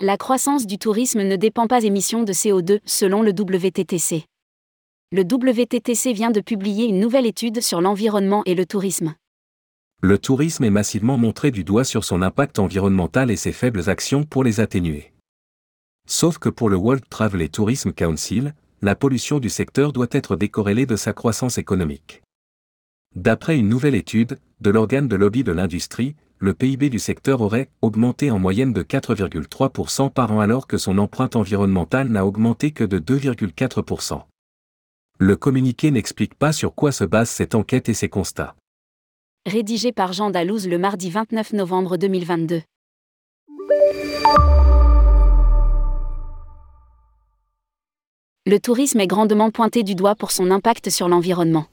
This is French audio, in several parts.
La croissance du tourisme ne dépend pas émissions de CO2, selon le WTTC. Le WTTC vient de publier une nouvelle étude sur l'environnement et le tourisme. Le tourisme est massivement montré du doigt sur son impact environnemental et ses faibles actions pour les atténuer. Sauf que pour le World Travel et Tourism Council, la pollution du secteur doit être décorrélée de sa croissance économique. D'après une nouvelle étude de l'organe de lobby de l'industrie, le PIB du secteur aurait augmenté en moyenne de 4,3% par an alors que son empreinte environnementale n'a augmenté que de 2,4%. Le communiqué n'explique pas sur quoi se base cette enquête et ses constats. Rédigé par Jean Dalouse le mardi 29 novembre 2022. Le tourisme est grandement pointé du doigt pour son impact sur l'environnement.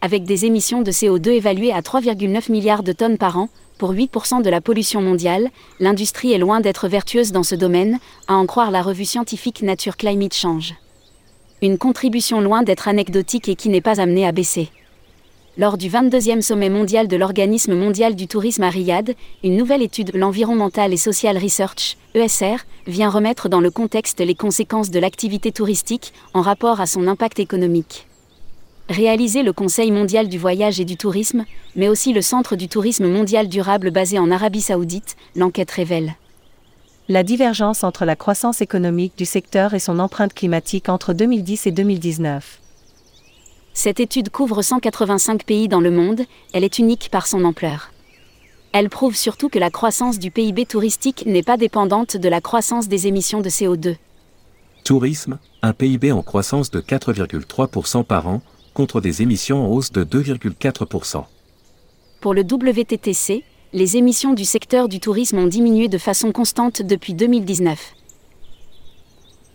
Avec des émissions de CO2 évaluées à 3,9 milliards de tonnes par an, pour 8% de la pollution mondiale, l'industrie est loin d'être vertueuse dans ce domaine, à en croire la revue scientifique Nature Climate Change. Une contribution loin d'être anecdotique et qui n'est pas amenée à baisser. Lors du 22e sommet mondial de l'Organisme mondial du tourisme à Riyad, une nouvelle étude, l'Environmental et Social Research, ESR, vient remettre dans le contexte les conséquences de l'activité touristique en rapport à son impact économique. Réaliser le Conseil mondial du voyage et du tourisme, mais aussi le Centre du tourisme mondial durable basé en Arabie saoudite, l'enquête révèle. La divergence entre la croissance économique du secteur et son empreinte climatique entre 2010 et 2019. Cette étude couvre 185 pays dans le monde, elle est unique par son ampleur. Elle prouve surtout que la croissance du PIB touristique n'est pas dépendante de la croissance des émissions de CO2. Tourisme, un PIB en croissance de 4,3% par an, contre des émissions en hausse de 2,4%. Pour le WTTC, les émissions du secteur du tourisme ont diminué de façon constante depuis 2019.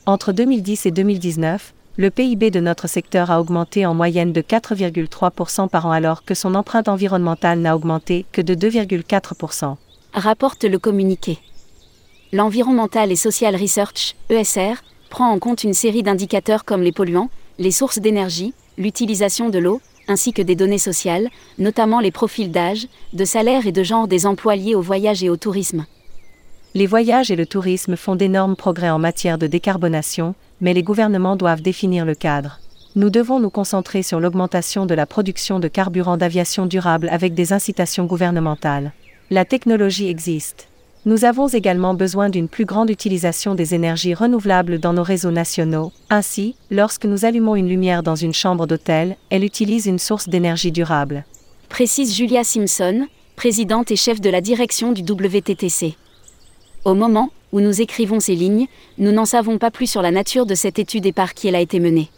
Entre 2010 et 2019, le PIB de notre secteur a augmenté en moyenne de 4,3% par an alors que son empreinte environnementale n'a augmenté que de 2,4%. Rapporte le communiqué. L'Environmental et Social Research, ESR, prend en compte une série d'indicateurs comme les polluants, les sources d'énergie, l'utilisation de l'eau, ainsi que des données sociales, notamment les profils d'âge, de salaire et de genre des emplois liés au voyage et au tourisme. Les voyages et le tourisme font d'énormes progrès en matière de décarbonation, mais les gouvernements doivent définir le cadre. Nous devons nous concentrer sur l'augmentation de la production de carburants d'aviation durable avec des incitations gouvernementales. La technologie existe. Nous avons également besoin d'une plus grande utilisation des énergies renouvelables dans nos réseaux nationaux. Ainsi, lorsque nous allumons une lumière dans une chambre d'hôtel, elle utilise une source d'énergie durable. Précise Julia Simpson, présidente et chef de la direction du WTTC. Au moment où nous écrivons ces lignes, nous n'en savons pas plus sur la nature de cette étude et par qui elle a été menée.